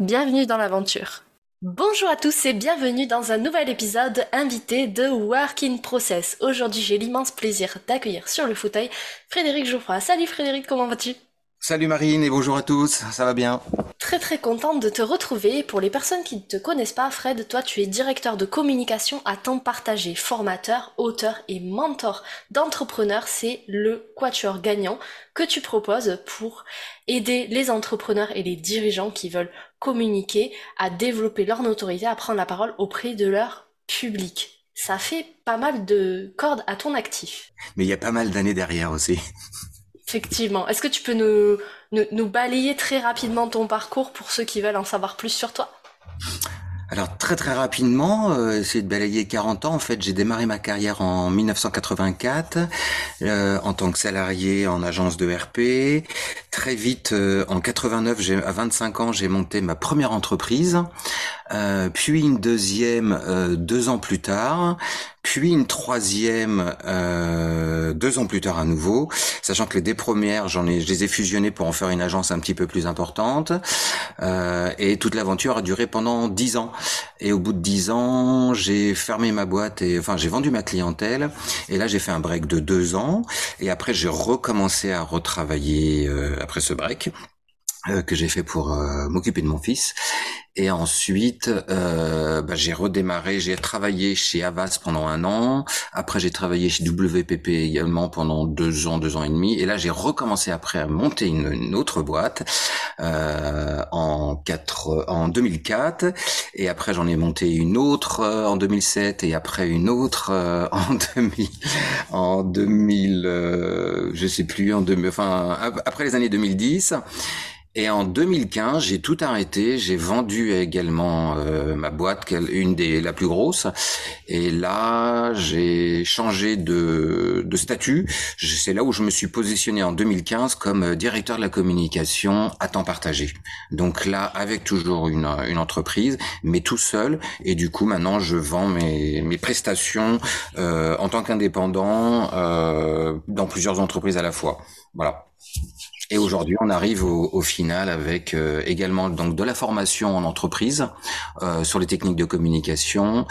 Bienvenue dans l'aventure. Bonjour à tous et bienvenue dans un nouvel épisode invité de Work in Process. Aujourd'hui, j'ai l'immense plaisir d'accueillir sur le fauteuil Frédéric Geoffroy. Salut Frédéric, comment vas-tu? Salut Marine et bonjour à tous, ça va bien? Très très contente de te retrouver. Pour les personnes qui ne te connaissent pas, Fred, toi tu es directeur de communication à temps partagé, formateur, auteur et mentor d'entrepreneurs. C'est le quatuor gagnant que tu proposes pour aider les entrepreneurs et les dirigeants qui veulent communiquer à développer leur notoriété, à prendre la parole auprès de leur public. Ça fait pas mal de cordes à ton actif. Mais il y a pas mal d'années derrière aussi. Effectivement. Est-ce que tu peux nous, nous, balayer très rapidement ton parcours pour ceux qui veulent en savoir plus sur toi? Alors très très rapidement, euh, essayer de balayer 40 ans. En fait, j'ai démarré ma carrière en 1984 euh, en tant que salarié en agence de RP. Très vite, euh, en 89, j'ai, à 25 ans, j'ai monté ma première entreprise, euh, puis une deuxième deux ans plus tard. Puis une troisième euh, deux ans plus tard à nouveau, sachant que les deux premières, j'en ai, je les ai fusionnées pour en faire une agence un petit peu plus importante, euh, et toute l'aventure a duré pendant dix ans. Et au bout de dix ans, j'ai fermé ma boîte et enfin j'ai vendu ma clientèle, et là j'ai fait un break de deux ans, et après j'ai recommencé à retravailler euh, après ce break. Euh, que j'ai fait pour euh, m'occuper de mon fils. Et ensuite, euh, bah, j'ai redémarré, j'ai travaillé chez Avas pendant un an. Après, j'ai travaillé chez WPP également pendant deux ans, deux ans et demi. Et là, j'ai recommencé après à monter une, autre boîte en, quatre, en 2004. Et après, j'en ai monté une autre en 2007 et après une autre en 2000, en 2000, je sais plus, en 2000, enfin après les années 2010. Et en 2015, j'ai tout arrêté. J'ai vendu également euh, ma boîte, une des la plus grosse. Et là, j'ai changé de, de statut. C'est là où je me suis positionné en 2015 comme euh, directeur de la communication à temps partagé. Donc là, avec toujours une, une entreprise, mais tout seul. Et du coup, maintenant, je vends mes, mes prestations euh, en tant qu'indépendant euh, dans plusieurs entreprises à la fois. Voilà. Et aujourd'hui, on arrive au, au final avec euh, également donc de la formation en entreprise euh, sur les techniques de communication,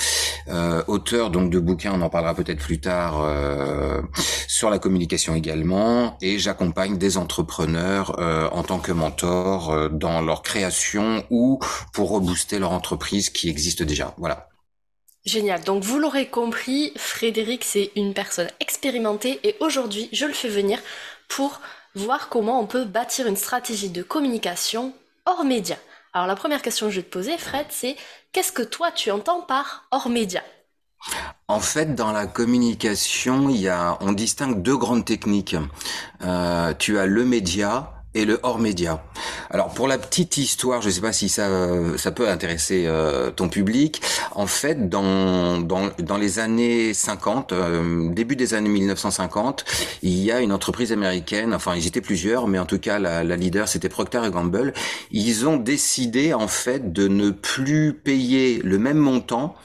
euh, auteur donc de bouquins, on en parlera peut-être plus tard euh, sur la communication également, et j'accompagne des entrepreneurs euh, en tant que mentor dans leur création ou pour rebooster leur entreprise qui existe déjà. Voilà. Génial. Donc vous l'aurez compris, Frédéric, c'est une personne expérimentée et aujourd'hui, je le fais venir pour voir comment on peut bâtir une stratégie de communication hors média. Alors la première question que je vais te poser, Fred, c'est qu'est-ce que toi tu entends par hors média? En fait, dans la communication, il y a, on distingue deux grandes techniques. Euh, tu as le média et le hors média. Alors pour la petite histoire, je ne sais pas si ça ça peut intéresser euh, ton public. En fait, dans dans, dans les années 50, euh, début des années 1950, il y a une entreprise américaine. Enfin, ils étaient plusieurs, mais en tout cas la, la leader c'était Procter Gamble. Ils ont décidé en fait de ne plus payer le même montant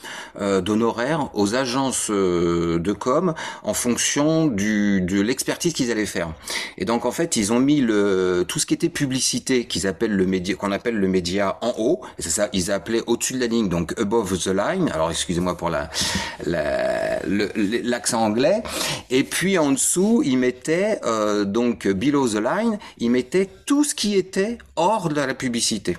euh, d'honoraires aux agences euh, de com en fonction du de l'expertise qu'ils allaient faire. Et donc en fait, ils ont mis le tout ce qui était publicité qu'ils appellent le média, qu'on appelle le média en haut, c'est ça, ils appelaient au-dessus de la ligne, donc above the line. Alors excusez-moi pour la, l'accent anglais. Et puis en dessous, ils mettaient euh, donc below the line, ils mettaient tout ce qui était hors de la publicité.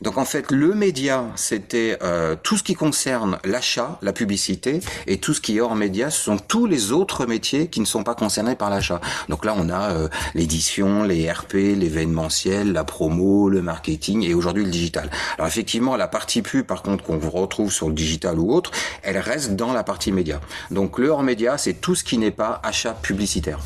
Donc en fait, le média, c'était euh, tout ce qui concerne l'achat, la publicité, et tout ce qui est hors média, ce sont tous les autres métiers qui ne sont pas concernés par l'achat. Donc là, on a euh, l'édition, les RP, l'événementiel, la promo, le marketing, et aujourd'hui le digital. Alors effectivement, la partie pub, par contre, qu'on retrouve sur le digital ou autre, elle reste dans la partie média. Donc le hors média, c'est tout ce qui n'est pas achat publicitaire.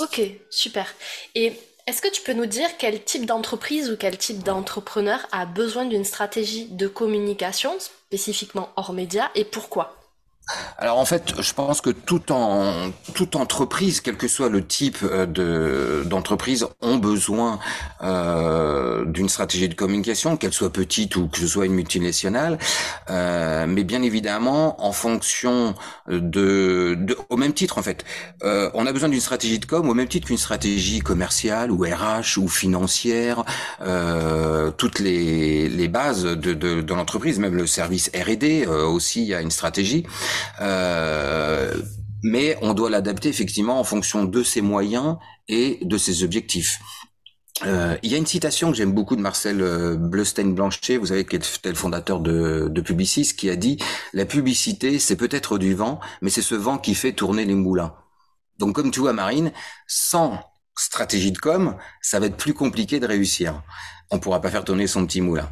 Ok, super. Et Est-ce que tu peux nous dire quel type d'entreprise ou quel type d'entrepreneur a besoin d'une stratégie de communication, spécifiquement hors média, et pourquoi? Alors en fait, je pense que tout en toute entreprise, quel que soit le type euh, de d'entreprise, ont besoin euh, d'une stratégie de communication, qu'elle soit petite ou que ce soit une multinationale. Euh, mais bien évidemment, en fonction de, au même titre en fait, on a besoin d'une stratégie de com au même titre qu'une stratégie commerciale ou RH ou financière. Toutes les les bases de l'entreprise, même le service R&D aussi, a une stratégie. Euh, mais on doit l'adapter effectivement en fonction de ses moyens et de ses objectifs. Euh, il y a une citation que j'aime beaucoup de Marcel euh, Bleustein-Blanchet, vous savez, qui est le fondateur de, de Publicis, qui a dit « La publicité, c'est peut-être du vent, mais c'est ce vent qui fait tourner les moulins. » Donc comme tu vois, Marine, sans stratégie de com, ça va être plus compliqué de réussir. On pourra pas faire tourner son petit moulin.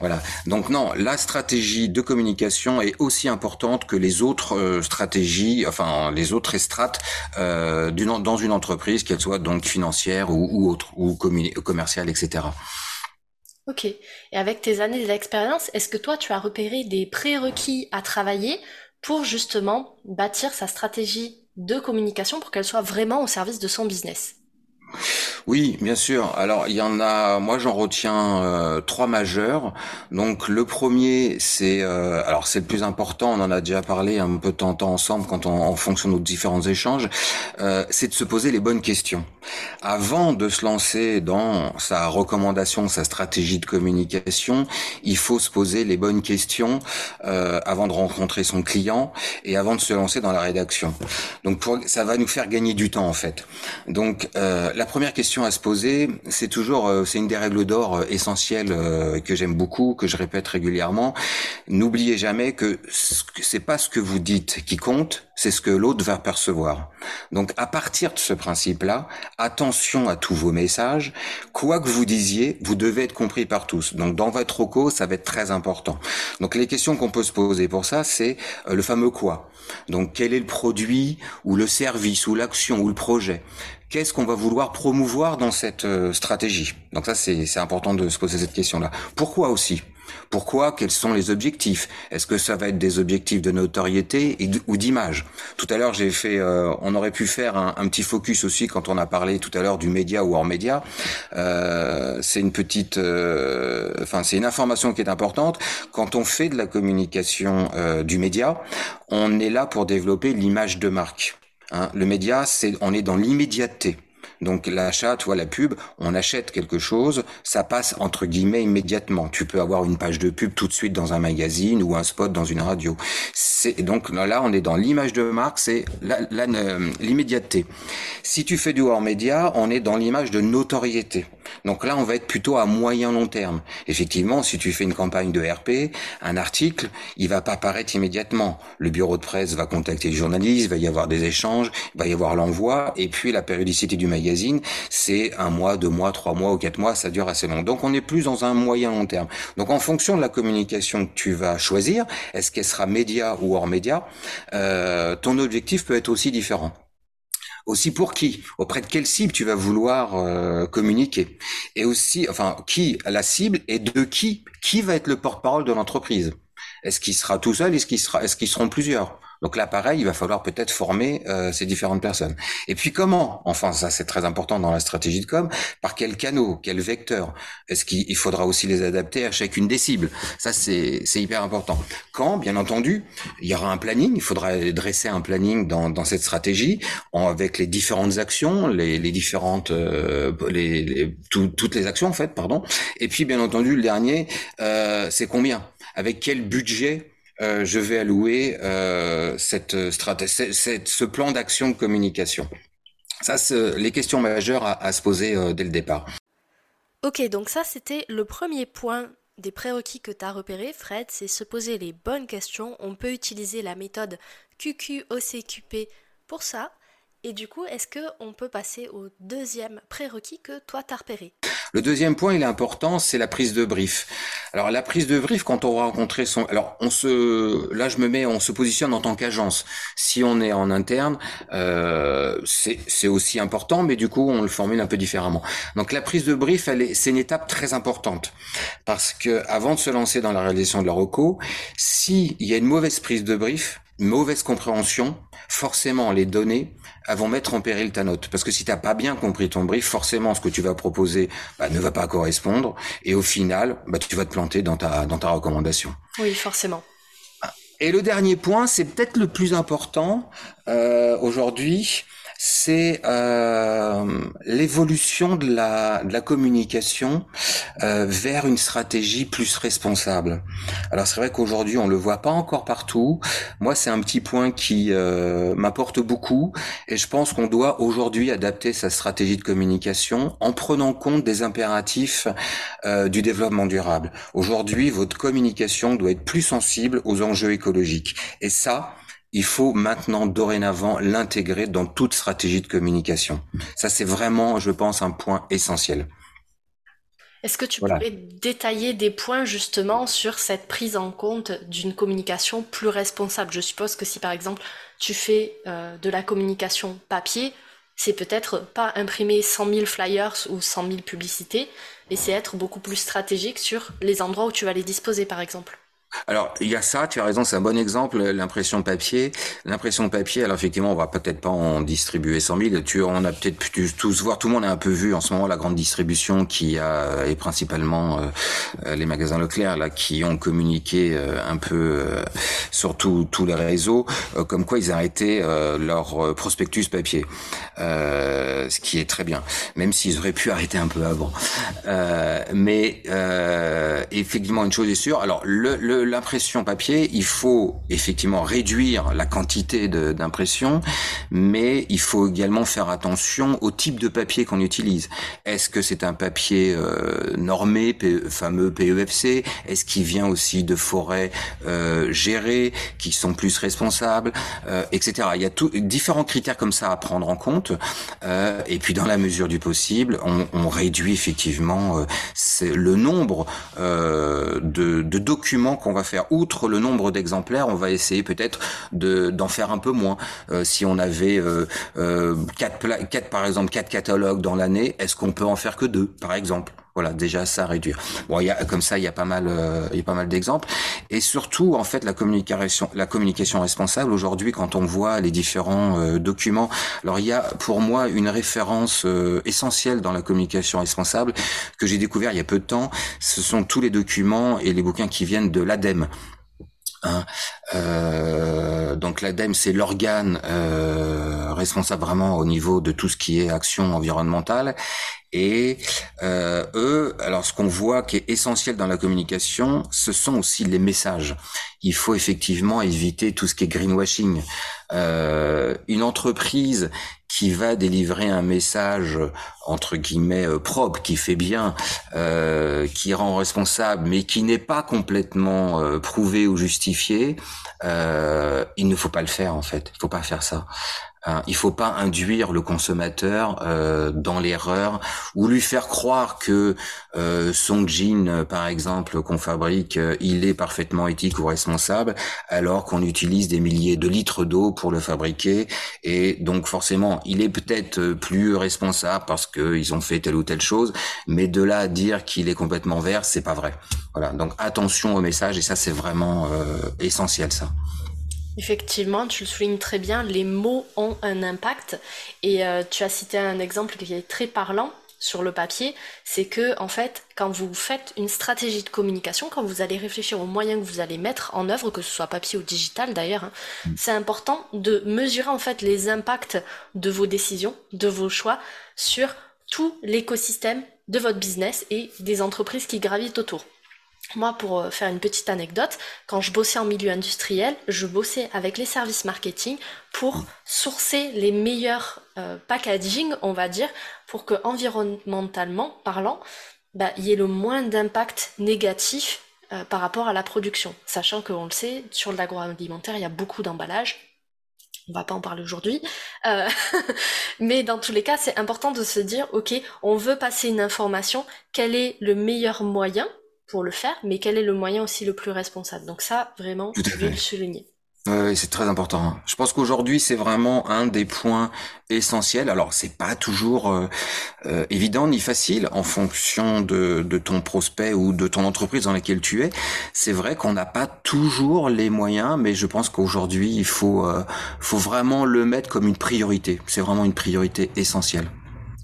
Voilà. Donc non, la stratégie de communication est aussi importante que les autres euh, stratégies, enfin les autres estrates euh, dans une entreprise, qu'elle soit donc financière ou, ou autre, ou commerciale, etc. Ok. Et avec tes années d'expérience, est-ce que toi, tu as repéré des prérequis à travailler pour justement bâtir sa stratégie de communication pour qu'elle soit vraiment au service de son business? Oui, bien sûr. Alors il y en a, moi j'en retiens euh, trois majeurs. Donc le premier, c'est, euh, alors c'est le plus important. On en a déjà parlé un peu temps ensemble quand on, en fonction de nos différents échanges. Euh, c'est de se poser les bonnes questions avant de se lancer dans sa recommandation, sa stratégie de communication. Il faut se poser les bonnes questions avant de rencontrer son client et avant de se lancer dans la rédaction. Donc pour, ça va nous faire gagner du temps en fait. Donc la première question à se poser, c'est toujours, euh, c'est une des règles d'or euh, essentielles euh, que j'aime beaucoup, que je répète régulièrement. N'oubliez jamais que c'est pas ce que vous dites qui compte, c'est ce que l'autre va percevoir. Donc à partir de ce principe-là, attention à tous vos messages. Quoi que vous disiez, vous devez être compris par tous. Donc dans votre roco, ça va être très important. Donc les questions qu'on peut se poser pour ça, c'est le fameux quoi. Donc quel est le produit ou le service ou l'action ou le projet? Qu'est-ce qu'on va vouloir promouvoir dans cette euh, stratégie? Donc ça, c'est important de se poser cette question-là. Pourquoi aussi? Pourquoi? Quels sont les objectifs? Est-ce que ça va être des objectifs de notoriété ou d'image? Tout à l'heure, j'ai fait, euh, on aurait pu faire un, petit focus aussi quand on a parlé tout à l'heure du média ou hors média. Euh, c'est une petite, enfin c'est une information qui est importante. Quand on fait de la communication du média, on est là pour développer l'image de marque. Hein. Le média, c'est on est dans l'immédiateté. Donc l'achat, tu vois, la pub, on achète quelque chose, ça passe entre guillemets immédiatement. Tu peux avoir une page de pub tout de suite dans un magazine ou un spot dans une radio. C'est donc là, on est dans l'image de marque, c'est euh, l'immédiateté. Si tu fais du hors média, on est dans l'image de notoriété. Donc là, on va être plutôt à moyen long terme. Effectivement, si tu fais une campagne de RP, un article, il va pas apparaître immédiatement. Le bureau de presse va contacter le journaliste, il va y avoir des échanges, va y avoir l'envoi, et puis la périodicité du magazine c'est un mois, deux mois, trois mois ou quatre mois, ça dure assez long. Donc on est plus dans un moyen long terme. Donc en fonction de la communication que tu vas choisir, est-ce qu'elle sera média ou hors média, euh, ton objectif peut être aussi différent aussi pour qui, auprès de quelle cible tu vas vouloir euh, communiquer, et aussi, enfin, qui la cible et de qui, qui va être le porte-parole de l'entreprise? Est-ce qu'il sera tout seul, est-ce qu'il sera, est-ce qu'ils seront plusieurs? Donc là, pareil, il va falloir peut-être former euh, ces différentes personnes. Et puis comment Enfin, ça c'est très important dans la stratégie de com. Par quel canot Quel vecteur Est-ce qu'il faudra aussi les adapter à chacune des cibles? Ça c'est hyper important. Quand Bien entendu, il y aura un planning. Il faudra dresser un planning dans, dans cette stratégie avec les différentes actions, les, les différentes, euh, les, toutes les actions en fait, pardon. Et puis bien entendu, le dernier, euh, c'est combien? Avec quel budget euh, je vais allouer euh, cette stratégie, ce plan d'action de communication. Ça, c'est les questions majeures à, se poser euh, dès le départ. Ok, donc ça, c'était le premier point des prérequis que tu as repéré, Fred, c'est se poser les bonnes questions. On peut utiliser la méthode QQOCQP pour ça. Et du coup, est-ce qu'on peut passer au deuxième prérequis que toi t'as repéré Le deuxième point, il est important, c'est la prise de brief. Alors la prise de brief, quand on va rencontrer son, alors on se, là je me mets, on se positionne en tant qu'agence. Si on est en interne, euh, c'est aussi important, mais du coup on le formule un peu différemment. Donc la prise de brief, c'est une étape très importante parce que avant de se lancer dans la réalisation de la reco, s'il y a une mauvaise prise de brief, mauvaise compréhension, forcément les données vont mettre en péril ta note. Parce que si t'as pas bien compris ton brief, forcément ce que tu vas proposer bah, ne va pas correspondre et au final, bah, tu vas te planter dans ta dans ta recommandation. Oui, forcément. Et le dernier point, c'est peut-être le plus important euh, aujourd'hui, c'est euh, l'évolution de la, de la communication euh, vers une stratégie plus responsable. Alors c'est vrai qu'aujourd'hui on le voit pas encore partout. Moi c'est un petit point qui euh, m'apporte beaucoup et je pense qu'on doit aujourd'hui adapter sa stratégie de communication en prenant compte des impératifs euh, du développement durable. Aujourd'hui votre communication doit être plus sensible aux enjeux écologiques et ça il faut maintenant, dorénavant, l'intégrer dans toute stratégie de communication. Ça, c'est vraiment, je pense, un point essentiel. Est-ce que tu pourrais détailler des points justement sur cette prise en compte d'une communication plus responsable? Je suppose que si par exemple tu fais euh, de la communication papier, c'est peut-être pas imprimer 100 000 flyers ou 100 000 publicités, mais c'est être beaucoup plus stratégique sur les endroits où tu vas les disposer par exemple. Alors, il y a ça, tu as raison, c'est un bon exemple, l'impression papier. L'impression papier, alors effectivement, on va peut-être pas en distribuer 100 000. Tu, on a peut-être pu tous voir, tout le monde a un peu vu en ce moment la grande distribution qui a, et principalement euh, euh, les magasins Leclerc, là, qui ont communiqué euh, un peu sur tous les réseaux, comme quoi ils arrêtaient leur prospectus papier. ce qui est très bien, même s'ils auraient pu arrêter un peu avant. mais effectivement, une chose est sûre, alors le, le l'impression papier, il faut effectivement réduire la quantité d'impression, mais il faut également faire attention au type de papier qu'on utilise. Est-ce que c'est un papier euh, normé, fameux PEFC Est-ce qu'il vient aussi de forêts euh, gérées, qui sont plus responsables, euh, etc. Il y a tout, différents critères comme ça à prendre en compte. et puis dans la mesure du possible, on, on réduit effectivement le nombre de, de documents qu'on va faire. Outre le nombre d'exemplaires, on va essayer peut-être de d'en faire un peu moins. Euh, si on avait euh, euh, quatre, quatre, par exemple, quatre catalogues dans l'année, est-ce qu'on peut en faire que deux, par exemple? Voilà, déjà ça réduire. Bon, y a comme ça, il y a pas mal, il y a pas mal d'exemples. Et surtout, en fait, la communication, la communication responsable aujourd'hui, quand on voit les différents documents. Alors, il y a pour moi une référence essentielle dans la communication responsable que j'ai découvert il y a peu de temps. Ce sont tous les documents et les bouquins qui viennent de l'ADEME. Hein. Euh, donc l'ADEME, c'est l'organe euh, responsable vraiment au niveau de tout ce qui est action environnementale. Et euh, eux, alors ce qu'on voit qui est essentiel dans la communication, ce sont aussi les messages. Il faut effectivement éviter tout ce qui est greenwashing. Euh, une entreprise qui va délivrer un message entre guillemets euh, propre, qui fait bien, euh, qui rend responsable, mais qui n'est pas complètement euh, prouvé ou justifié, euh, il ne faut pas le faire en fait. Il faut pas faire ça. Hein, il faut pas induire le consommateur euh, dans l'erreur ou lui faire croire que euh, son jean, par exemple, qu'on fabrique, euh, il est parfaitement éthique ou responsable, alors qu'on utilise des milliers de litres d'eau pour le fabriquer. Et donc forcément, il est peut-être plus responsable parce qu'ils ont fait telle ou telle chose, mais de là à dire qu'il est complètement vert, c'est pas vrai. Voilà. Donc attention au message et ça c'est vraiment essentiel ça. Effectivement, tu le soulignes très bien, les mots ont un impact et euh, tu as cité un exemple qui est très parlant sur le papier, c'est que en fait, quand vous faites une stratégie de communication, quand vous allez réfléchir aux moyens que vous allez mettre en œuvre, que ce soit papier ou digital d'ailleurs, hein, mm. c'est important de mesurer en fait les impacts de vos décisions, de vos choix sur tout l'écosystème de votre business et des entreprises qui gravitent autour. Moi, pour euh, faire une petite anecdote, quand je bossais en milieu industriel, je bossais avec les services marketing pour sourcer les meilleurs euh, packaging, on va dire, pour que environnementalement parlant, bah, il y ait le moins d'impact négatif euh, par rapport à la production. Sachant qu'on le sait, sur l'agroalimentaire, il y a beaucoup d'emballages. on va pas en parler aujourd'hui. Euh, mais dans tous les cas, c'est important de se dire, ok, on veut passer une information, quel est le meilleur moyen pour le faire, mais quel est le moyen aussi le plus responsable? Donc ça, vraiment, je vais le souligner. Oui, c'est très important. Je pense qu'aujourd'hui, c'est vraiment un des points essentiels. Alors, c'est pas toujours euh, euh, évident ni facile en fonction de, de, ton prospect ou de ton entreprise dans laquelle tu es. C'est vrai qu'on n'a pas toujours les moyens, mais je pense qu'aujourd'hui, il faut, euh, faut vraiment le mettre comme une priorité. C'est vraiment une priorité essentielle.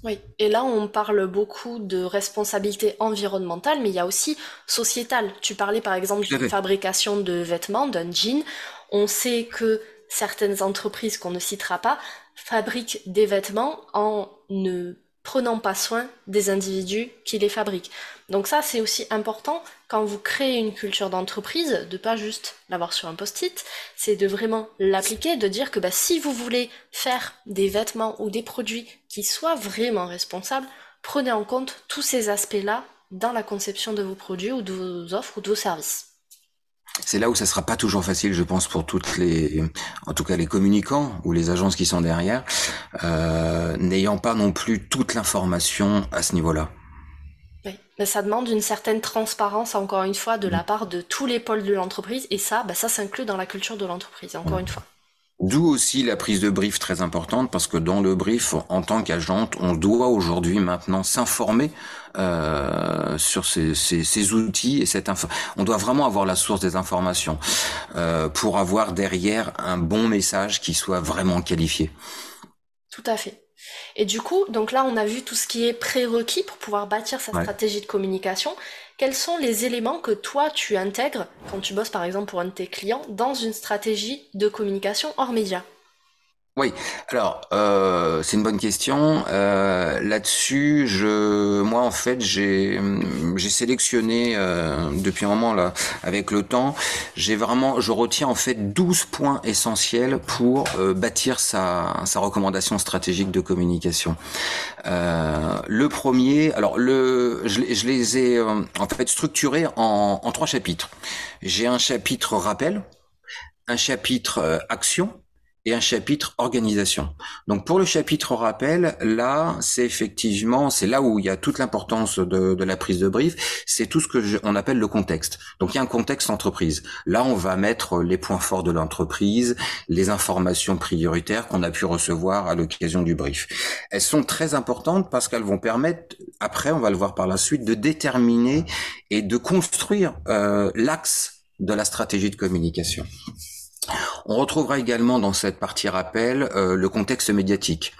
Oui, et là on parle beaucoup de responsabilité environnementale, mais il y a aussi sociétale. Tu parlais par exemple de fabrication de vêtements, d'un jean. On sait que certaines entreprises qu'on ne citera pas fabriquent des vêtements en ne prenant pas soin des individus qui les fabriquent. Donc ça, c'est aussi important quand vous créez une culture d'entreprise, de pas juste l'avoir sur un post-it, c'est de vraiment l'appliquer, de dire que bah, si vous voulez faire des vêtements ou des produits qui soient vraiment responsables, prenez en compte tous ces aspects-là dans la conception de vos produits ou de vos offres ou de vos services. C'est là où ça sera pas toujours facile, je pense, pour toutes les, en tout cas les communicants ou les agences qui sont derrière, euh, n'ayant pas non plus toute l'information à ce niveau-là. Ça demande une certaine transparence, encore une fois, de la mm. part de tous les pôles de l'entreprise, et ça, bah, ça s'inclut dans la culture de l'entreprise, encore mm. une fois. D'où aussi la prise de brief très importante parce que dans le brief, en tant qu'agente, on doit aujourd'hui maintenant s'informer euh, sur ces, ces, ces, outils et cette info. On doit vraiment avoir la source des informations euh, pour avoir derrière un bon message qui soit vraiment qualifié. Tout à fait. Et du coup, donc là, on a vu tout ce qui est prérequis pour pouvoir bâtir sa stratégie de communication. Quels sont les éléments que toi, tu intègres quand tu bosses, par exemple, pour un de tes clients dans une stratégie de communication hors média? Oui, alors euh, c'est une bonne question. Euh, Là-dessus, je, moi en fait, j'ai j'ai sélectionné euh, depuis un moment là, avec le temps, j'ai vraiment, je retiens en fait 12 points essentiels pour bâtir sa sa recommandation stratégique de communication. Le premier, alors le, je, les ai en fait structurés en trois chapitres. J'ai un chapitre rappel, un chapitre action et un chapitre organisation. Donc pour le chapitre rappel, là, c'est effectivement, c'est là où il y a toute l'importance de, de, la prise de brief, c'est tout ce que je, on appelle le contexte. Donc il y a un contexte entreprise. Là, on va mettre les points forts de l'entreprise, les informations prioritaires qu'on a pu recevoir à l'occasion du brief. Elles sont très importantes parce qu'elles vont permettre, après, on va le voir par la suite, de déterminer et de construire euh, l'axe de la stratégie de communication. On retrouvera également dans cette partie rappel euh, le contexte médiatique.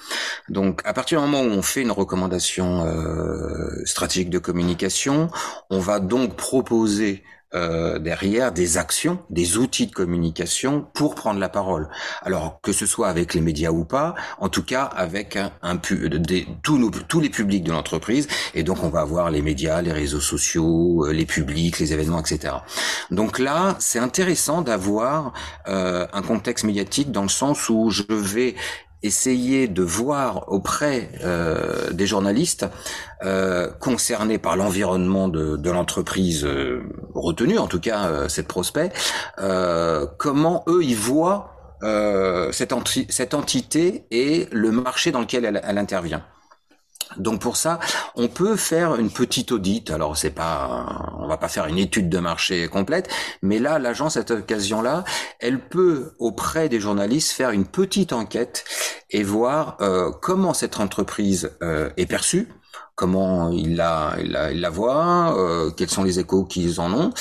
Donc à partir du moment où on fait une recommandation euh, stratégique de communication, on va donc proposer euh, derrière des actions, des outils de communication pour prendre la parole. Alors que ce soit avec les médias ou pas, en tout cas avec un, un des, tous, nos, tous les publics de l'entreprise. Et donc on va avoir les médias, les réseaux sociaux, euh, les publics, les événements, etc. Donc là, c'est intéressant d'avoir euh, un contexte médiatique dans le sens où je vais essayer de voir auprès euh, des journalistes euh, concernés par l'environnement de, l'entreprise euh, retenue, en tout cas cette prospect, comment eux ils voient cette, entité et le marché dans lequel elle intervient. Donc pour ça, on peut faire une petite audite. Alors c'est pas, on va pas faire une étude de marché complète, mais là, l'agence cette occasion-là, elle peut auprès des journalistes faire une petite enquête et voir euh, comment cette entreprise euh, est perçue comment il la, il la, la voit, euh, quels sont les échos qu'ils en ont,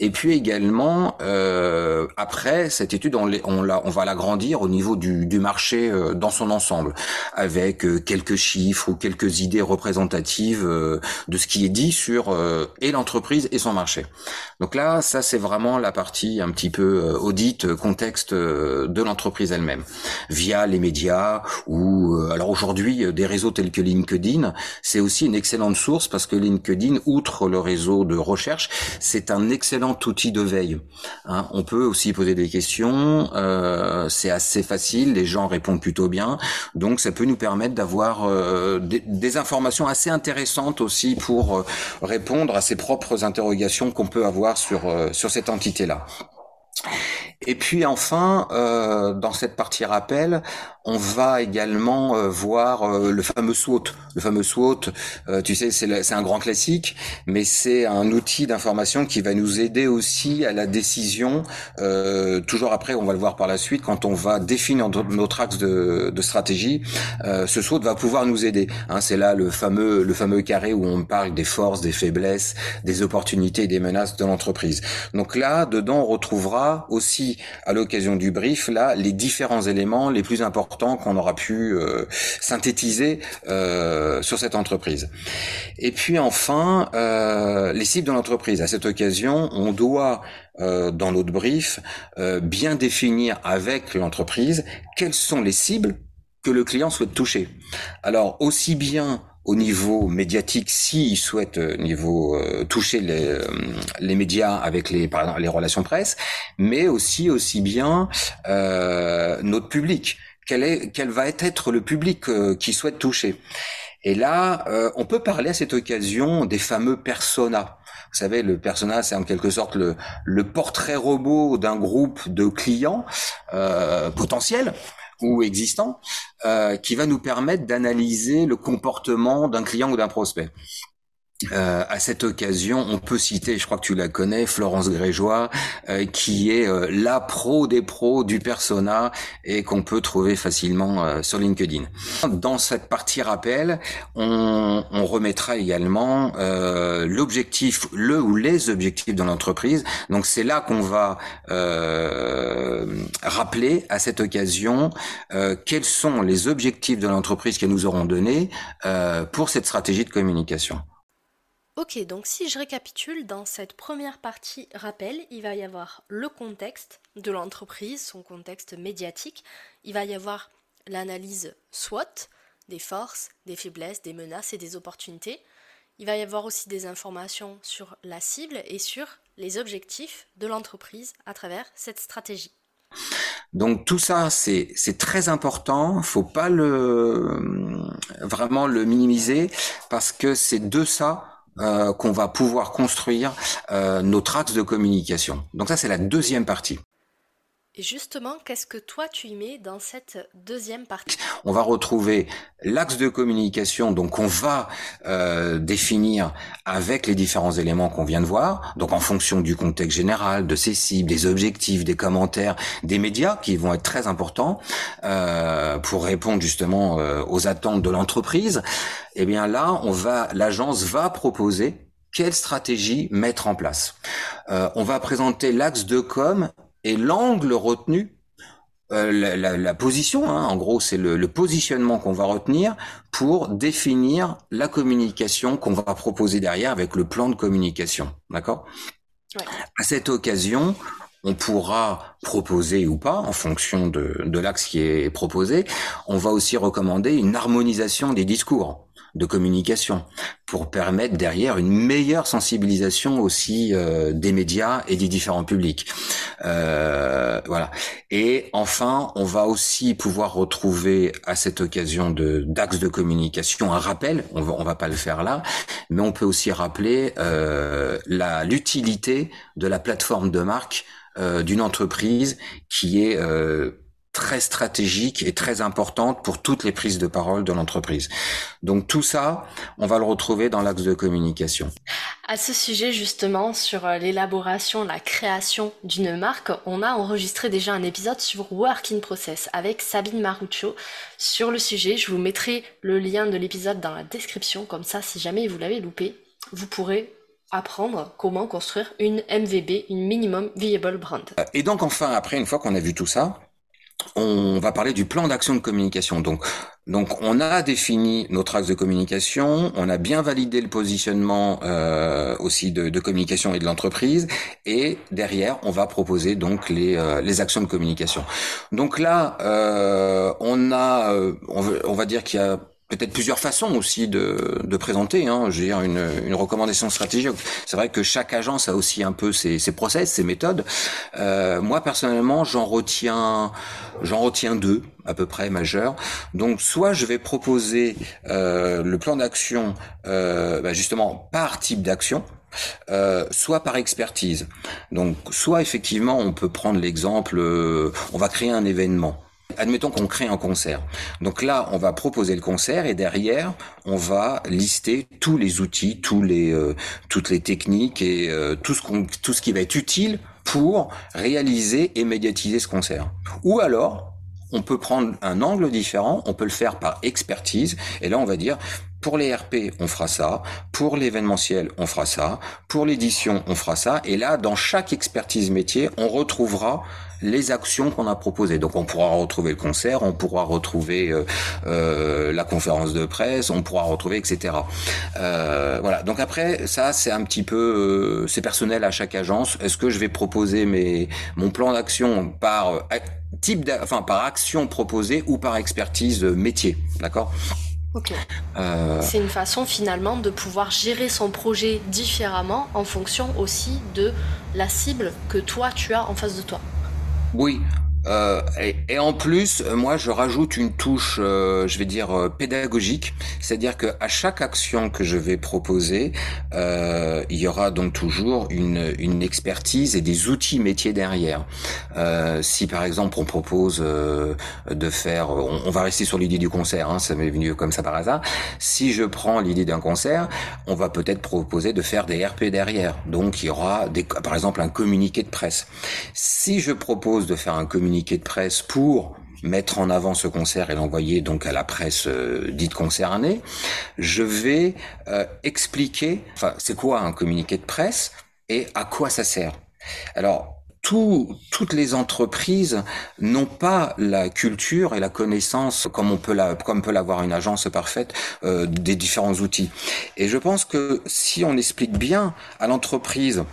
et puis également euh, après cette étude on, on, la, on va l'agrandir au niveau du, du marché euh, dans son ensemble, avec euh, quelques chiffres ou quelques idées représentatives euh, de ce qui est dit sur et l'entreprise et son marché. Donc là, ça c'est vraiment la partie un petit peu audit contexte de l'entreprise elle-même, via les médias ou alors aujourd'hui des réseaux tels que LinkedIn, c'est aussi une excellente source parce que LinkedIn, outre le réseau de recherche, c'est un excellent outil de veille. Hein. on peut aussi poser des questions, euh, c'est assez facile, les gens répondent plutôt bien, donc ça peut nous permettre d'avoir euh, des, informations assez intéressantes aussi pour euh, répondre à ses propres interrogations qu'on peut avoir sur sur cette entité-là. Et puis enfin, euh, dans cette partie rappel, on va également euh, voir euh, le fameux SWOT. Le fameux SWOT, euh, tu sais, c'est un grand classique, mais c'est un outil d'information qui va nous aider aussi à la décision. toujours après, on va le voir par la suite, quand on va définir notre axe de, de stratégie, ce SWOT va pouvoir nous aider. Hein, c'est là le fameux le fameux carré où on parle des forces, des faiblesses, des opportunités et des menaces de l'entreprise. Donc là, dedans, on retrouvera aussi, à l'occasion du brief, là, les différents éléments les plus importants qu'on aura pu euh, synthétiser euh, sur cette entreprise. Et puis enfin, euh, les cibles de l'entreprise. À cette occasion, on doit dans notre brief bien définir avec l'entreprise quelles sont les cibles que le client souhaite toucher. Alors aussi bien au niveau médiatique s'il souhaite niveau toucher les, les médias avec les par exemple les relations presse, mais aussi aussi bien notre public quel, est, quel va être le public euh, qui souhaite toucher? Et là, euh, on peut parler à cette occasion des fameux personas. Vous savez, le persona, c'est en quelque sorte le, le portrait robot d'un groupe de clients euh, potentiels ou existants, qui va nous permettre d'analyser le comportement d'un client ou d'un prospect. Euh, à cette occasion, on peut citer, je crois que tu la connais, Florence Grégeois, euh, qui est euh, la pro des pros du persona et qu'on peut trouver facilement sur LinkedIn. Dans cette partie rappel, on, on remettra également l'objectif, le ou les objectifs de l'entreprise. Donc c'est là qu'on va rappeler à cette occasion quels sont les objectifs de l'entreprise qu'elles nous auront donnés pour cette stratégie de communication. Ok, donc si je récapitule, dans cette première partie rappel, il va y avoir le contexte de l'entreprise, son contexte médiatique, il va y avoir l'analyse SWOT, des forces, des faiblesses, des menaces et des opportunités. Il va y avoir aussi des informations sur la cible et sur les objectifs de l'entreprise à travers cette stratégie. Donc tout ça, c'est très important. Faut pas vraiment le minimiser parce que c'est de ça euh, qu'on va pouvoir construire euh, notre axe de communication. Donc ça, c'est la deuxième partie. Et justement, qu'est-ce que toi tu y mets dans cette deuxième partie? On va retrouver l'axe de communication, donc on va euh, définir avec les différents éléments qu'on vient de voir, donc en fonction du contexte général, de ses cibles, des objectifs, des commentaires, des médias qui vont être très importants euh, pour répondre justement euh, aux attentes de l'entreprise. Et eh bien là, on va, l'agence va proposer quelle stratégie mettre en place. on va présenter l'axe de com et l'angle retenu, euh, la, position, hein, en gros, c'est le, positionnement qu'on va retenir pour définir la communication qu'on va proposer derrière avec le plan de communication. D'accord? À cette occasion, on pourra proposer ou pas, en fonction de, de l'axe qui est proposé, on va aussi recommander une harmonisation des discours de communication pour permettre derrière une meilleure sensibilisation aussi euh, des médias et des différents publics. Euh, voilà. Et enfin, on va aussi pouvoir retrouver à cette occasion de d'axe de communication un rappel. On va on va pas le faire là, mais on peut aussi rappeler euh, la l'utilité de la plateforme de marque euh, d'une entreprise qui est euh, très stratégique et très importante pour toutes les prises de parole de l'entreprise. Donc tout ça, on va le retrouver dans l'axe de communication. À ce sujet justement sur euh, l'élaboration, la création d'une marque, on a enregistré déjà un épisode sur Work in Process avec Sabine Maruccio sur le sujet. Je vous mettrai le lien de l'épisode dans la description, comme ça si jamais vous l'avez loupé, vous pourrez apprendre comment construire une MVB, une Minimum Viable Brand. Et donc enfin, après, une fois qu'on a vu tout ça, on va parler du plan d'action de communication. Donc, donc, on a défini notre axe de communication, on a bien validé le positionnement euh, aussi de, communication et de l'entreprise, et derrière, on va proposer donc les, euh, les actions de communication. Donc là, euh, on a, on va dire qu'il y a peut-être plusieurs façons aussi de, de présenter. Hein, je veux dire une, une recommandation stratégique. C'est vrai que chaque agence a aussi un peu ses, ses process, ses méthodes. Euh, moi personnellement, j'en retiens, j'en retiens deux à peu près majeurs. Donc soit je vais proposer euh, le plan d'action euh, bah justement par type d'action. euh, soit par expertise. Donc, soit effectivement, on peut prendre l'exemple, euh, on va créer un événement. Admettons qu'on crée un concert. Donc là, on va proposer le concert et derrière, on va lister tous les outils, tous les, euh, toutes les techniques et tout ce qu'on, tout ce qui va être utile pour réaliser et médiatiser ce concert. Ou alors, on peut prendre un angle différent, on peut le faire par expertise, et là on va dire, pour les RP, on fera ça. Pour l'événementiel, on fera ça. Pour l'édition, on fera ça. Et là, dans chaque expertise métier, on retrouvera les actions qu'on a proposées. Donc on pourra retrouver le concert, on pourra retrouver euh, euh, la conférence de presse, on pourra retrouver etc. Euh, voilà. Donc après ça c'est un petit peu c'est personnel à chaque agence. Est-ce que je vais proposer mes mon plan d'action par type enfin par action proposée ou par expertise métier, d'accord? Ok. C'est une façon finalement de pouvoir gérer son projet différemment en fonction aussi de la cible que toi tu as en face de toi. Oui, euh, et, en plus, moi, je rajoute une touche, euh, je vais dire euh, pédagogique, c'est-à-dire que à chaque action que je vais proposer, il y aura donc toujours une, expertise et des outils métiers derrière. si par exemple on propose de faire, on, va rester sur l'idée du concert, hein, ça m'est venu comme ça par hasard. Si je prends l'idée d'un concert, on va peut-être proposer de faire des RP derrière. Donc il y aura des, par exemple un communiqué de presse. Si je propose de faire un communiqué de presse pour mettre en avant ce concert et l'envoyer donc à la presse euh, dite concernée, je vais euh, expliquer, enfin, c'est quoi un communiqué de presse et à quoi ça sert. Alors, toutes les entreprises n'ont pas la culture et la connaissance comme on peut la, comme peut l'avoir une agence parfaite euh, des différents outils. Et je pense que si on explique bien à l'entreprise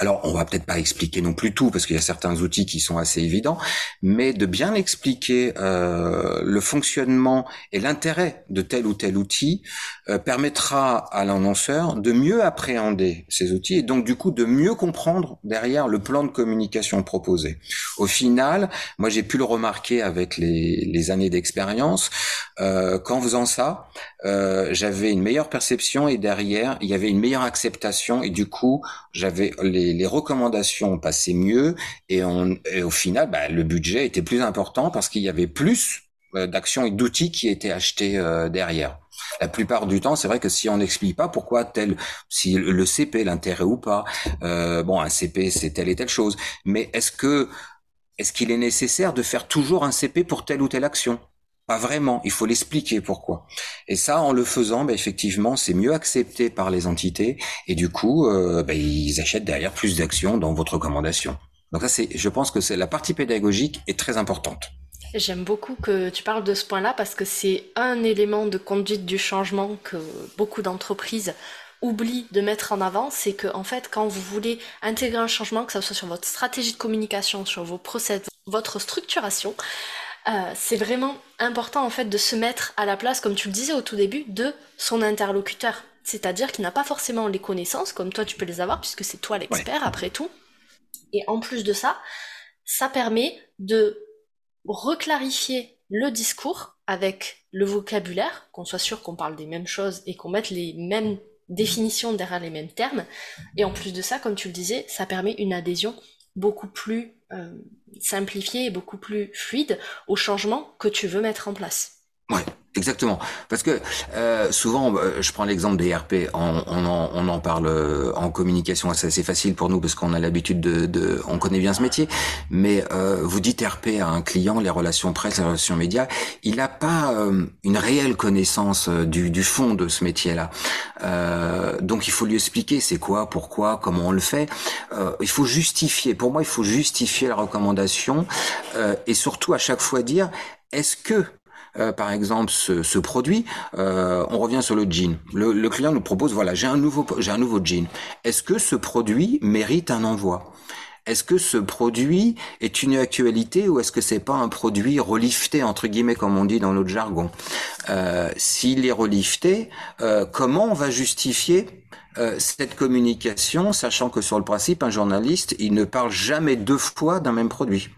alors, on va peut-être pas expliquer non plus tout parce qu'il y a certains outils qui sont assez évidents, mais de bien expliquer euh, le fonctionnement et l'intérêt de tel ou tel outil euh, permettra à l'annonceur de mieux appréhender ces outils et donc du coup de mieux comprendre derrière le plan de communication proposé. Au final, moi j'ai pu le remarquer avec les, années d'expérience, euh, qu'en faisant ça, j'avais une meilleure perception et derrière il y avait une meilleure acceptation et du coup j'avais les les, recommandations passaient mieux et, au final, bah, le budget était plus important parce qu'il y avait plus euh, d'actions et d'outils qui étaient achetés euh, derrière. La plupart du temps, c'est vrai que si on n'explique pas pourquoi tel, si le CP, l'intérêt ou pas, euh, bon, un CP c'est telle et telle chose, mais est-ce que est-ce qu'il est nécessaire de faire toujours un CP pour telle ou telle action? Pas vraiment, il faut l'expliquer pourquoi. Et ça, en le faisant, bah, effectivement, c'est mieux accepté par les entités et du coup, euh, bah, ils achètent derrière plus d'actions dans votre recommandation. Donc ça, je pense que c'est la partie pédagogique est très importante. J'aime beaucoup que tu parles de ce point-là parce que c'est un élément de conduite du changement que beaucoup d'entreprises oublient de mettre en avant, c'est que en fait, quand vous voulez intégrer un changement, que ce soit sur votre stratégie de communication, sur vos process, votre structuration, euh, c'est vraiment important en fait de se mettre à la place, comme tu le disais au tout début, de son interlocuteur. C'est-à-dire qu'il n'a pas forcément les connaissances, comme toi tu peux les avoir, puisque c'est toi l'expert après tout. Et en plus de ça, ça permet de reclarifier le discours avec le vocabulaire, qu'on soit sûr qu'on parle des mêmes choses et qu'on mette les mêmes définitions derrière les mêmes termes. Et en plus de ça, comme tu le disais, ça permet une adhésion beaucoup plus simplifié et beaucoup plus fluide au changement que tu veux mettre en place. Exactement. Parce que euh, souvent, euh, je prends l'exemple des RP, on, on, en, on, en, parle euh, en communication, c'est assez facile pour nous parce qu'on a l'habitude de, de, on connaît bien ce métier. Mais euh, vous dites RP à un client, les relations presse, les relations médias, il n'a pas euh, une réelle connaissance du, du, fond de ce métier-là. donc il faut lui expliquer c'est quoi, pourquoi, comment on le fait. il faut justifier. Pour moi, il faut justifier la recommandation et surtout à chaque fois dire est-ce que euh, par exemple ce, produit, euh, on revient sur le jean. Le, client nous propose voilà j'ai un nouveau j'ai un nouveau jean. Est-ce que ce produit mérite un envoi? Est-ce que ce produit est une actualité ou est-ce que c'est pas un produit relifté entre guillemets comme on dit dans notre jargon? Euh, S'il est relifté, comment on va justifier cette communication, sachant que sur le principe, un journaliste, il ne parle jamais deux fois d'un même produit?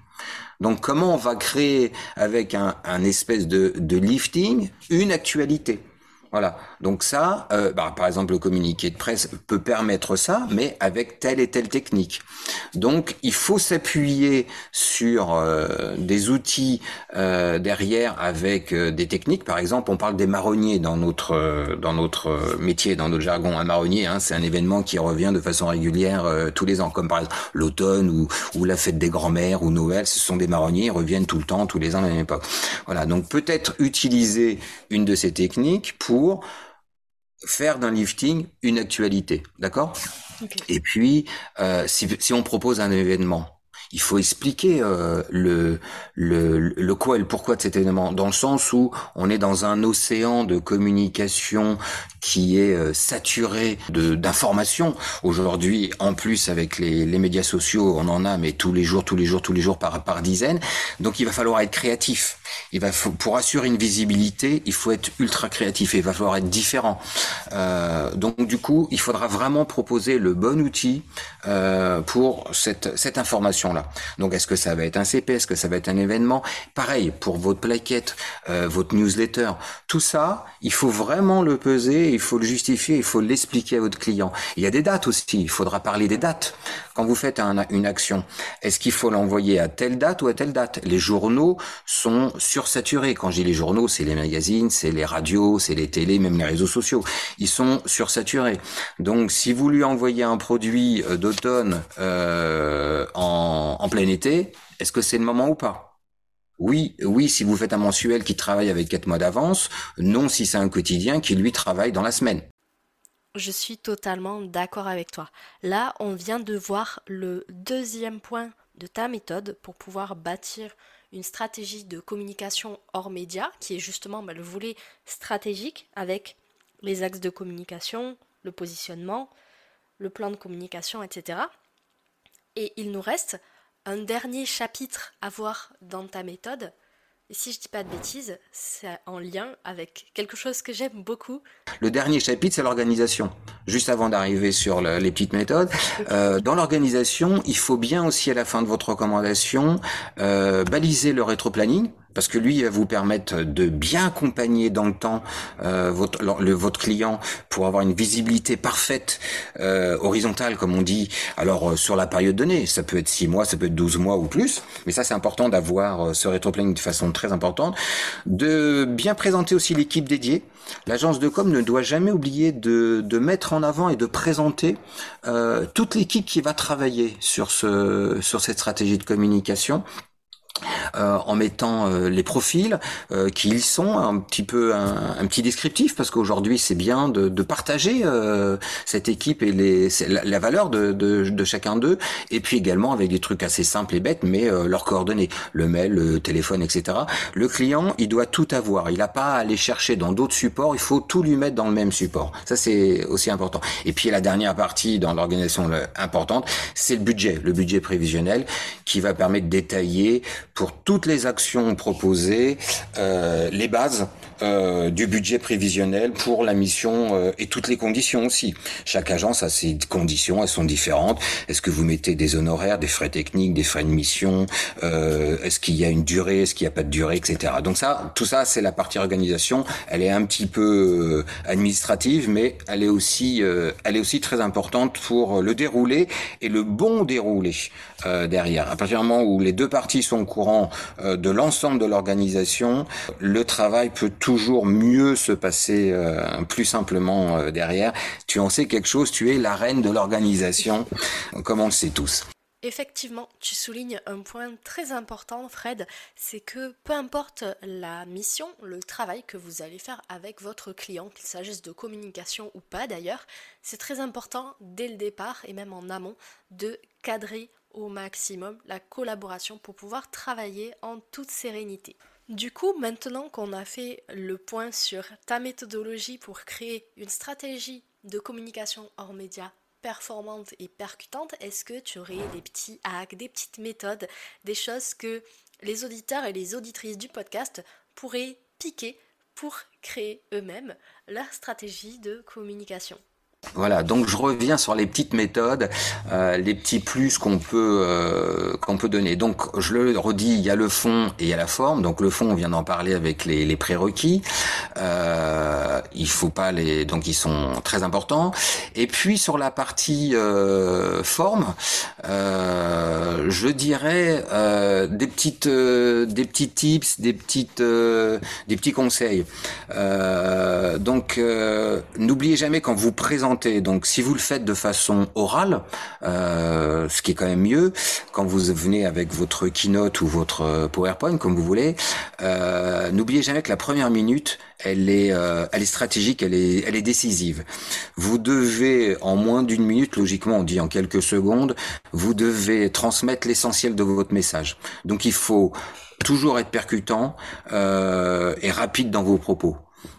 Donc comment on va créer avec un, espèce de, lifting une actualité? Voilà. Donc ça, euh, bah, par exemple, le communiqué de presse peut permettre ça, mais avec telle et telle technique. Donc il faut s'appuyer sur euh, des outils euh, derrière avec des techniques. Par exemple, on parle des marronniers dans notre dans notre métier, dans notre jargon. Un marronnier, hein, c'est un événement qui revient de façon régulière tous les ans, comme par exemple l'automne ou, ou la fête des grands-mères ou Noël. Ce sont des marronniers, ils reviennent tout le temps, tous les ans à la même époque. Voilà. Donc peut-être utiliser une de ces techniques pour faire d'un lifting une actualité, d'accord? Et puis, euh, si, si, on propose un événement, il faut expliquer euh, le, le, le quoi et le pourquoi de cet événement, dans le sens où on est dans un océan de communication qui est euh, saturé d'informations. Aujourd'hui, en plus avec les, les, médias sociaux, on en a, mais tous les jours, tous les jours, tous les jours par, par dizaines. Donc il va falloir être créatif. Il va pour assurer une visibilité, il faut être ultra créatif et il va falloir être différent. Euh, donc du coup, il faudra vraiment proposer le bon outil euh, pour cette, cette information-là. Donc est-ce que ça va être un CP, est-ce que ça va être un événement? Pareil pour votre plaquette, euh, votre newsletter, tout ça, il faut vraiment le peser, il faut le justifier, il faut l'expliquer à votre client. Il y a des dates aussi, il faudra parler des dates. Quand vous faites un, une action, est-ce qu'il faut l'envoyer à telle date ou à telle date? Les journaux sont sursaturés. Quand je dis les journaux, c'est les magazines, c'est les radios, c'est les télés, même les réseaux sociaux. Ils sont sursaturés. Donc si vous lui envoyez un produit euh, d'automne euh, en, en plein été, est-ce que c'est le moment ou pas? Oui, oui, si vous faites un mensuel qui travaille avec quatre mois d'avance, non si c'est un quotidien qui lui travaille dans la semaine. Je suis totalement d'accord avec toi. Là, on vient de voir le deuxième point de ta méthode pour pouvoir bâtir une stratégie de communication hors média, qui est justement bah, le volet stratégique avec les axes de communication, le positionnement, le plan de communication, etc. Et il nous reste un dernier chapitre à voir dans ta méthode. Et si je dis pas de bêtises, c'est en lien avec quelque chose que j'aime beaucoup. Le dernier chapitre, c'est l'organisation. Juste avant d'arriver sur les petites méthodes, euh, dans l'organisation, il faut bien aussi à la fin de votre recommandation euh, baliser le rétro-planning parce que lui il va vous permettre de bien accompagner dans le temps euh, votre, le, votre client pour avoir une visibilité parfaite euh, horizontale comme on dit. Alors euh, sur la période donnée ça peut être 6 mois ça peut être 12 mois ou plus. Mais ça c'est important d'avoir euh, ce rétroplanning de façon très importante. De bien présenter aussi l'équipe dédiée. L'agence de com ne doit jamais oublier de, de mettre en avant et de présenter euh, toute l'équipe qui va travailler sur ce sur cette stratégie de communication euh, en mettant euh, les profils euh, qui ils sont, un petit peu un, petit descriptif parce qu'aujourd'hui c'est bien de, de partager cette équipe et les, la, valeur de, de, de chacun d'eux et puis également avec des trucs assez simples et bêtes mais leurs coordonnées, le mail, le téléphone, etc. Le client il doit tout avoir, il n'a pas à aller chercher dans d'autres supports, il faut tout lui mettre dans le même support. Ça c'est aussi important. Et puis la dernière partie dans l'organisation importante, c'est le budget, le budget prévisionnel qui va permettre de détailler pour toutes les actions proposées, euh, les bases euh, du budget prévisionnel pour la mission euh, et toutes les conditions aussi. Chaque agence a ses conditions, elles sont différentes. Est-ce que vous mettez des honoraires, des frais techniques, des frais de mission euh, Est-ce qu'il y a une durée Est-ce qu'il n'y a pas de durée, etc. Donc ça, tout ça, c'est la partie organisation. Elle est un petit peu euh, administrative, mais elle est aussi, euh, elle est aussi très importante pour le déroulé et le bon déroulé derrière. À partir du moment où les deux parties sont au courant de l'ensemble de l'organisation, le travail peut toujours mieux se passer euh, plus simplement euh, derrière. Tu en sais quelque chose, tu es la reine de l'organisation, comme on le sait tous. Effectivement, tu soulignes un point très important, Fred, c'est que peu importe la mission, le travail que vous allez faire avec votre client, qu'il s'agisse de communication ou pas d'ailleurs, c'est très important dès le départ et même en amont de cadrer au maximum la collaboration pour pouvoir travailler en toute sérénité. Du coup, maintenant qu'on a fait le point sur ta méthodologie pour créer une stratégie de communication hors média performante et percutante, est-ce que tu aurais des petits hacks, des petites méthodes, des choses que les auditeurs et les auditrices du podcast pourraient piquer pour créer eux-mêmes leur stratégie de communication? Voilà, donc je reviens sur les petites méthodes, euh, les petits plus qu'on peut euh, qu'on peut donner. Donc je le redis, il y a le fond et il y a la forme. Donc le fond, on vient d'en parler avec les, prérequis. Euh, il faut pas les, donc ils sont très importants. Et puis sur la partie forme, je dirais des petites des petits tips, des petites des petits conseils. donc n'oubliez jamais quand vous présentez donc, si vous le faites de façon orale, euh, ce qui est quand même mieux, quand vous venez avec votre keynote ou votre PowerPoint, comme vous voulez, euh, n'oubliez jamais que la première minute, elle est, euh, elle est stratégique, elle est, elle est décisive. Vous devez, en moins d'une minute, logiquement, on dit en quelques secondes, vous devez transmettre l'essentiel de votre message. Donc, il faut toujours être percutant et rapide dans vos propos.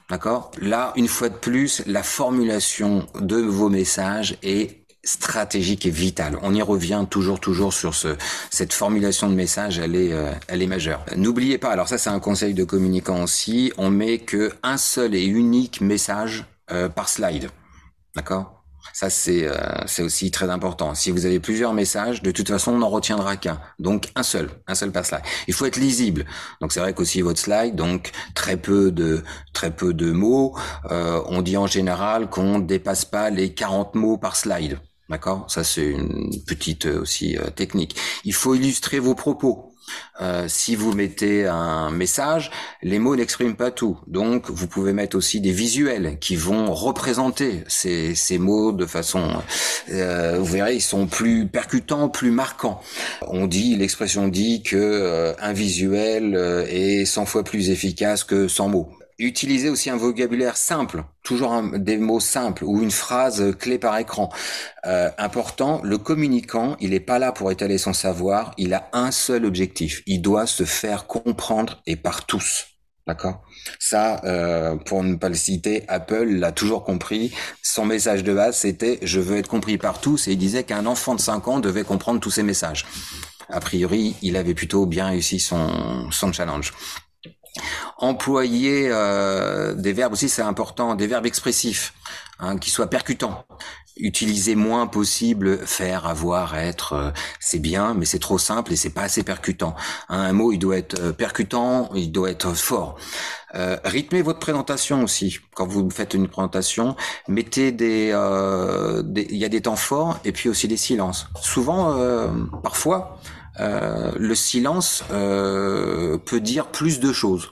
D'accord? Là, une fois de plus, la formulation de vos messages est stratégique et vitale. On y revient toujours, toujours sur ce, cette formulation de message, elle est, euh, elle est majeure. N'oubliez pas, alors ça c'est un conseil de communicant aussi, on met que un seul et unique message euh, par slide. D'accord? Ça, c'est euh, aussi très important. Si vous avez plusieurs messages, de toute façon, on n'en retiendra qu'un. Donc, un seul, un seul par slide. Il faut être lisible. Donc, c'est vrai qu'aussi votre slide, donc très peu de très peu de mots. Euh, on dit en général qu'on ne dépasse pas les 40 mots par slide. D'accord? Ça, c'est une petite euh, aussi technique. Il faut illustrer vos propos. Euh, si vous mettez un message, les mots n'expriment pas tout. Donc, vous pouvez mettre aussi des visuels qui vont représenter ces, mots de façon, euh, vous verrez, ils sont plus percutants, plus marquants. On dit, l'expression dit que euh, un visuel est 100 fois plus efficace que 100 mots. Utilisez aussi un vocabulaire simple, toujours des mots simples ou une phrase clé par écran. Euh, important, le communicant, il n'est pas là pour étaler son savoir, il a un seul objectif, il doit se faire comprendre et par tous. D'accord? Ça, euh, pour ne pas le citer, Apple l'a toujours compris. Son message de base, c'était « je veux être compris par tous » et il disait qu'un enfant de 5 ans devait comprendre tous ces messages. A priori, il avait plutôt bien réussi son, son challenge. Employer euh, des verbes aussi, c'est important, des verbes expressifs, hein, qui soient percutants. Utiliser moins possible faire, avoir, être, euh, c'est bien, mais c'est trop simple et c'est pas assez percutant. Hein, un mot, il doit être euh, percutant, il doit être fort. Euh, rythmez votre présentation aussi. Quand vous faites une présentation, mettez des, il y a des temps forts et puis aussi des silences. Souvent, parfois, le silence peut dire plus de choses.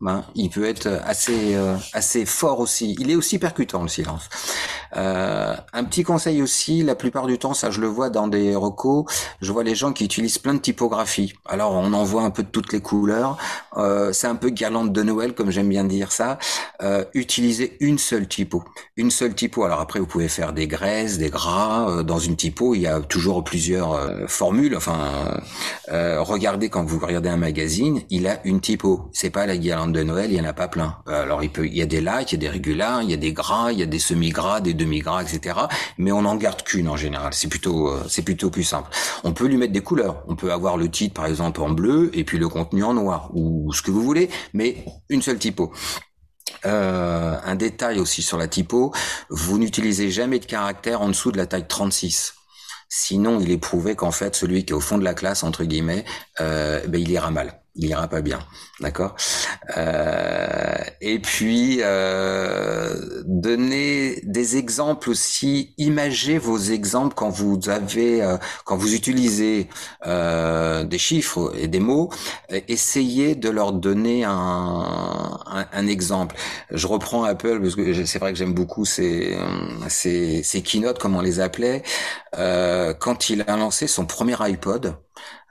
Ben, il peut être assez euh, assez fort aussi. Il est aussi percutant le silence. Euh, un petit conseil aussi, la plupart du temps, ça je le vois dans des recos, je vois les gens qui utilisent plein de typographies. Alors on en voit un peu de toutes les couleurs. Euh, c'est un peu guirlande de Noël, comme j'aime bien dire ça. Euh, utilisez une seule typo, une seule typo. Alors après vous pouvez faire des graisses, des gras. Euh, dans une typo, il y a toujours plusieurs euh, formules. Enfin, regardez quand vous regardez un magazine, il a une typo. C'est pas la guirlande de Noël, il y en a pas plein. Alors il peut, il y a des lights, il y a des régulars, il y a des gras, il y a des semi-gras, des demi-gras, etc. Mais on n'en garde qu'une en général. C'est plutôt, euh, c'est plutôt plus simple. On peut lui mettre des couleurs. On peut avoir le titre par exemple en bleu et puis le contenu en noir ou ce que vous voulez, mais une seule typo. Euh, un détail aussi sur la typo, vous n'utilisez jamais de caractère en dessous de la taille 36. Sinon, il est prouvé qu'en fait, celui qui est au fond de la classe, entre guillemets, euh, ben, il ira mal il ira pas bien, d'accord? Euh, Et puis euh, donner des exemples aussi, imagez vos exemples quand vous avez, euh, quand vous utilisez euh, des chiffres et des mots, essayez de leur donner un, un, exemple. Je reprends Apple parce que c'est vrai que j'aime beaucoup ces, ces, ces keynotes, comme on les appelait, euh, quand il a lancé son premier iPod.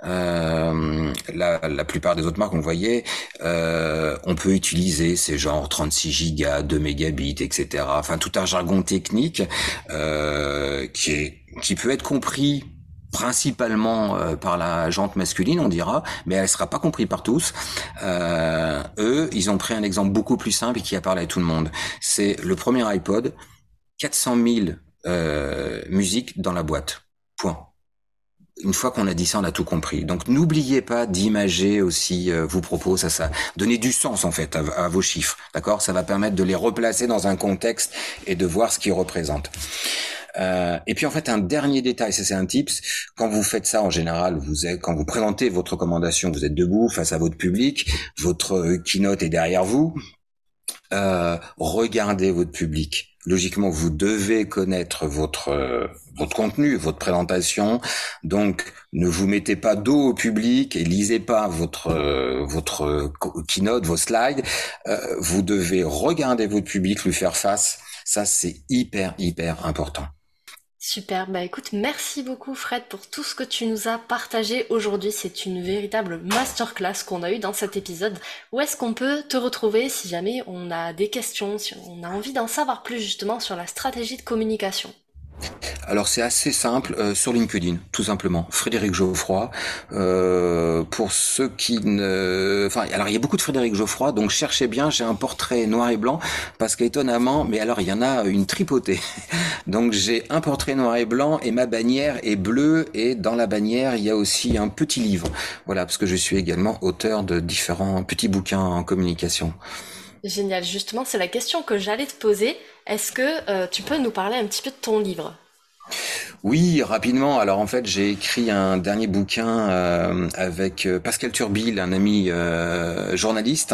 Euh, la, la, plupart des autres marques, on voyait, euh, on peut utiliser ces genres 36 gigas, 2 mégabits, etc. Enfin, tout un jargon technique euh, qui, est, qui peut être compris principalement euh, par la jante masculine, on dira, mais elle sera pas comprise par tous. Euh, eux, ils ont pris un exemple beaucoup plus simple et qui a parlé à tout le monde. C'est le premier iPod, 400 000 euh, musiques dans la boîte. Point une fois qu'on a dit ça, on a tout compris. Donc n'oubliez pas d'imager aussi euh, vos propos, ça, ça donner du sens en fait à, vos chiffres, d'accord? Ça va permettre de les replacer dans un contexte et de voir ce qu'ils représentent. Euh, et puis en fait un dernier détail, ça c'est un tips. Quand vous faites ça en général, vous êtes quand vous présentez votre recommandation, vous êtes debout face à votre public, votre keynote est derrière vous. Euh, regardez votre public logiquement, vous devez connaître votre euh, votre contenu, votre présentation. Donc, ne vous mettez pas dos au public et lisez pas votre euh, votre keynote, vos slides. Euh, vous devez regarder votre public, lui faire face. Ça, c'est hyper hyper important. Super, bah écoute, merci beaucoup Fred pour tout ce que tu nous as partagé aujourd'hui. C'est une véritable masterclass qu'on a eu dans cet épisode. Où est-ce qu'on peut te retrouver si jamais on a des questions, si on a envie d'en savoir plus justement sur la stratégie de communication? Alors c'est assez simple euh, sur LinkedIn, tout simplement. Frédéric Geoffroy. Euh, pour ceux qui ne, enfin, alors il y a beaucoup de Frédéric Geoffroy, donc cherchez bien. J'ai un portrait noir et blanc parce qu'étonnamment, mais alors il y en a une tripotée. donc j'ai un portrait noir et blanc et ma bannière est bleue et dans la bannière il y a aussi un petit livre. Voilà, parce que je suis également auteur de différents petits bouquins en communication. Génial. Justement, c'est la question que j'allais te poser. Est-ce que euh, tu peux nous parler un petit peu de ton livre? Oui, rapidement. Alors en fait, j'ai écrit un dernier bouquin euh, avec euh, Pascal Turbil, un ami journaliste.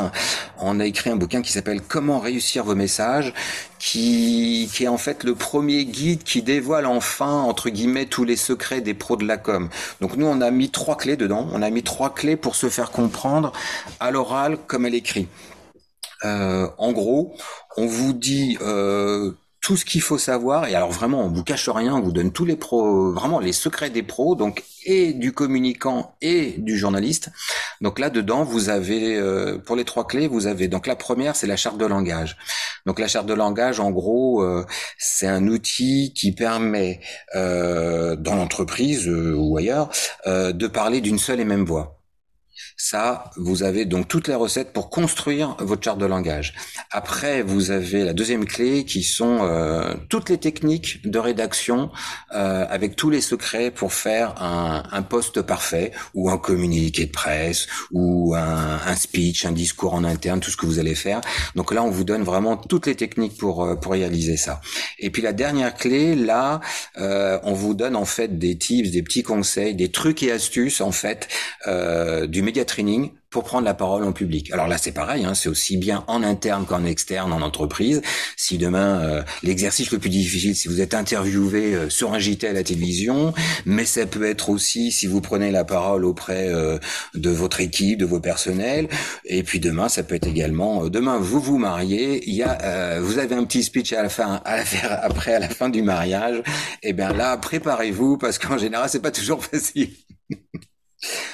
On a écrit un bouquin qui s'appelle Comment réussir vos messages, qui, qui est en fait le premier guide qui dévoile enfin entre guillemets tous les secrets des pros de la com. Donc nous, on a mis trois clés dedans. On a mis trois clés pour se faire comprendre à l'oral comme elle écrit. Euh, en gros, on vous dit euh, tout ce qu'il faut savoir et alors vraiment on vous cache rien, on vous donne tous les pros, vraiment les secrets des pros, donc et du communicant et du journaliste. Donc là dedans vous avez euh, pour les trois clés vous avez donc la première c'est la charte de langage. Donc la charte de langage en gros c'est un outil qui permet dans l'entreprise ou ailleurs de parler d'une seule et même voix. Ça, vous avez donc toutes les recettes pour construire votre charte de langage. Après, vous avez la deuxième clé qui sont euh, toutes les techniques de rédaction euh, avec tous les secrets pour faire un, un poste parfait ou un communiqué de presse ou un, un, speech, un discours en interne, tout ce que vous allez faire. Donc là, on vous donne vraiment toutes les techniques pour euh, pour réaliser ça. Et puis la dernière clé, là, on vous donne en fait des tips, des petits conseils, des trucs et astuces en fait du média pour prendre la parole en public. Alors là, c'est pareil, hein, c'est aussi bien en interne qu'en externe en entreprise. Si demain, euh, l'exercice le plus difficile, si vous êtes interviewé euh, sur un JT à la télévision, mais ça peut être aussi si vous prenez la parole auprès euh, de votre équipe, de vos personnels. Et puis demain, ça peut être également, demain, vous vous mariez, il y a, vous avez un petit speech à la fin, à la faire après, à la fin du mariage. Et eh bien là, préparez-vous parce qu'en général, c'est pas toujours facile.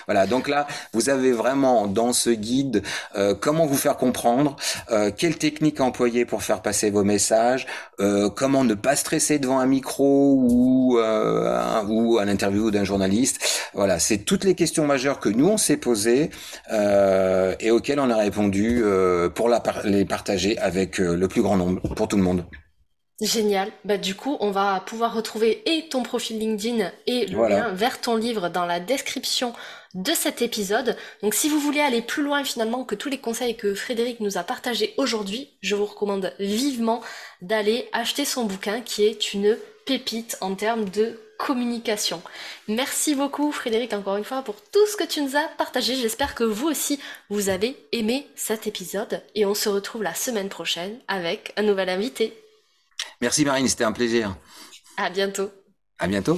Voilà, donc là, vous avez vraiment dans ce guide euh, comment vous faire comprendre, euh, quelle technique employer pour faire passer vos messages, euh, comment ne pas stresser devant un micro ou un, ou un interview d'un journaliste. Voilà, c'est toutes les questions majeures que nous on s'est posées et auxquelles on a répondu pour les partager avec le plus grand nombre pour tout le monde. Génial. Bah, du coup, on va pouvoir retrouver et ton profil LinkedIn et le lien vers ton livre dans la description de cet épisode. Donc, si vous voulez aller plus loin finalement que tous les conseils que Frédéric nous a partagés aujourd'hui, je vous recommande vivement d'aller acheter son bouquin qui est une pépite en termes de communication. Merci beaucoup Frédéric encore une fois pour tout ce que tu nous as partagé. J'espère que vous aussi vous avez aimé cet épisode et on se retrouve la semaine prochaine avec un nouvel invité. Merci Marine, c'était un plaisir. À bientôt. À bientôt.